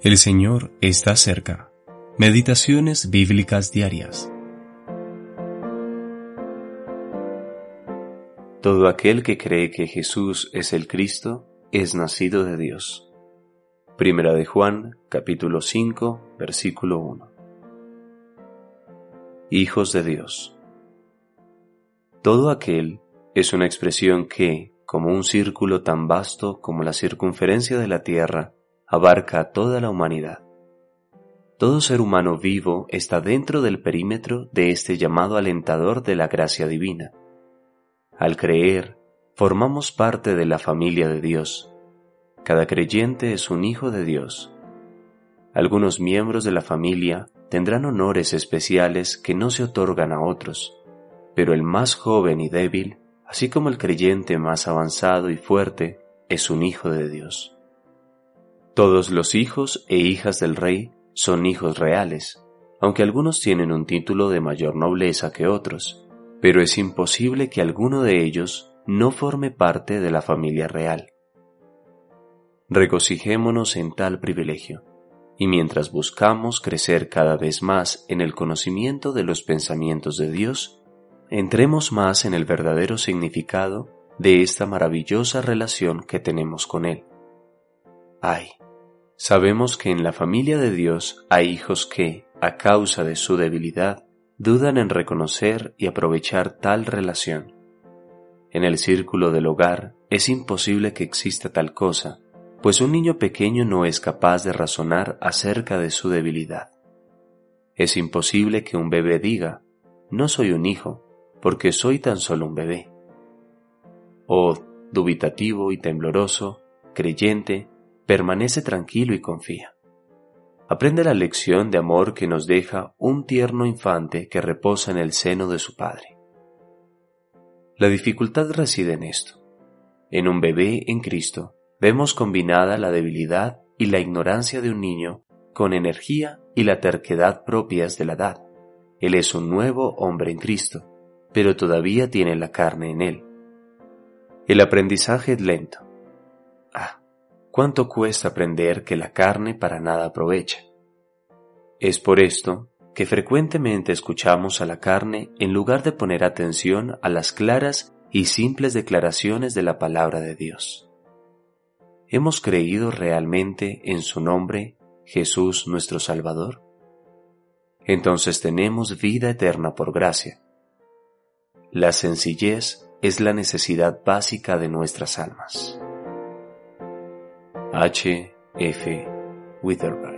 El Señor está cerca. Meditaciones bíblicas diarias. Todo aquel que cree que Jesús es el Cristo es nacido de Dios. Primera de Juan, capítulo 5, versículo 1. Hijos de Dios. Todo aquel es una expresión que, como un círculo tan vasto como la circunferencia de la Tierra, abarca a toda la humanidad. Todo ser humano vivo está dentro del perímetro de este llamado alentador de la gracia divina. Al creer, formamos parte de la familia de Dios. Cada creyente es un hijo de Dios. Algunos miembros de la familia tendrán honores especiales que no se otorgan a otros, pero el más joven y débil, así como el creyente más avanzado y fuerte, es un hijo de Dios. Todos los hijos e hijas del rey son hijos reales, aunque algunos tienen un título de mayor nobleza que otros, pero es imposible que alguno de ellos no forme parte de la familia real. Regocijémonos en tal privilegio, y mientras buscamos crecer cada vez más en el conocimiento de los pensamientos de Dios, entremos más en el verdadero significado de esta maravillosa relación que tenemos con Él. Ay, Sabemos que en la familia de Dios hay hijos que, a causa de su debilidad, dudan en reconocer y aprovechar tal relación. En el círculo del hogar es imposible que exista tal cosa, pues un niño pequeño no es capaz de razonar acerca de su debilidad. Es imposible que un bebé diga, no soy un hijo, porque soy tan solo un bebé. O, dubitativo y tembloroso, creyente, permanece tranquilo y confía. Aprende la lección de amor que nos deja un tierno infante que reposa en el seno de su padre. La dificultad reside en esto. En un bebé en Cristo vemos combinada la debilidad y la ignorancia de un niño con energía y la terquedad propias de la edad. Él es un nuevo hombre en Cristo, pero todavía tiene la carne en él. El aprendizaje es lento. Ah, cuánto cuesta aprender que la carne para nada aprovecha. Es por esto que frecuentemente escuchamos a la carne en lugar de poner atención a las claras y simples declaraciones de la palabra de Dios. ¿Hemos creído realmente en su nombre, Jesús nuestro Salvador? Entonces tenemos vida eterna por gracia. La sencillez es la necesidad básica de nuestras almas. H. F. Witherby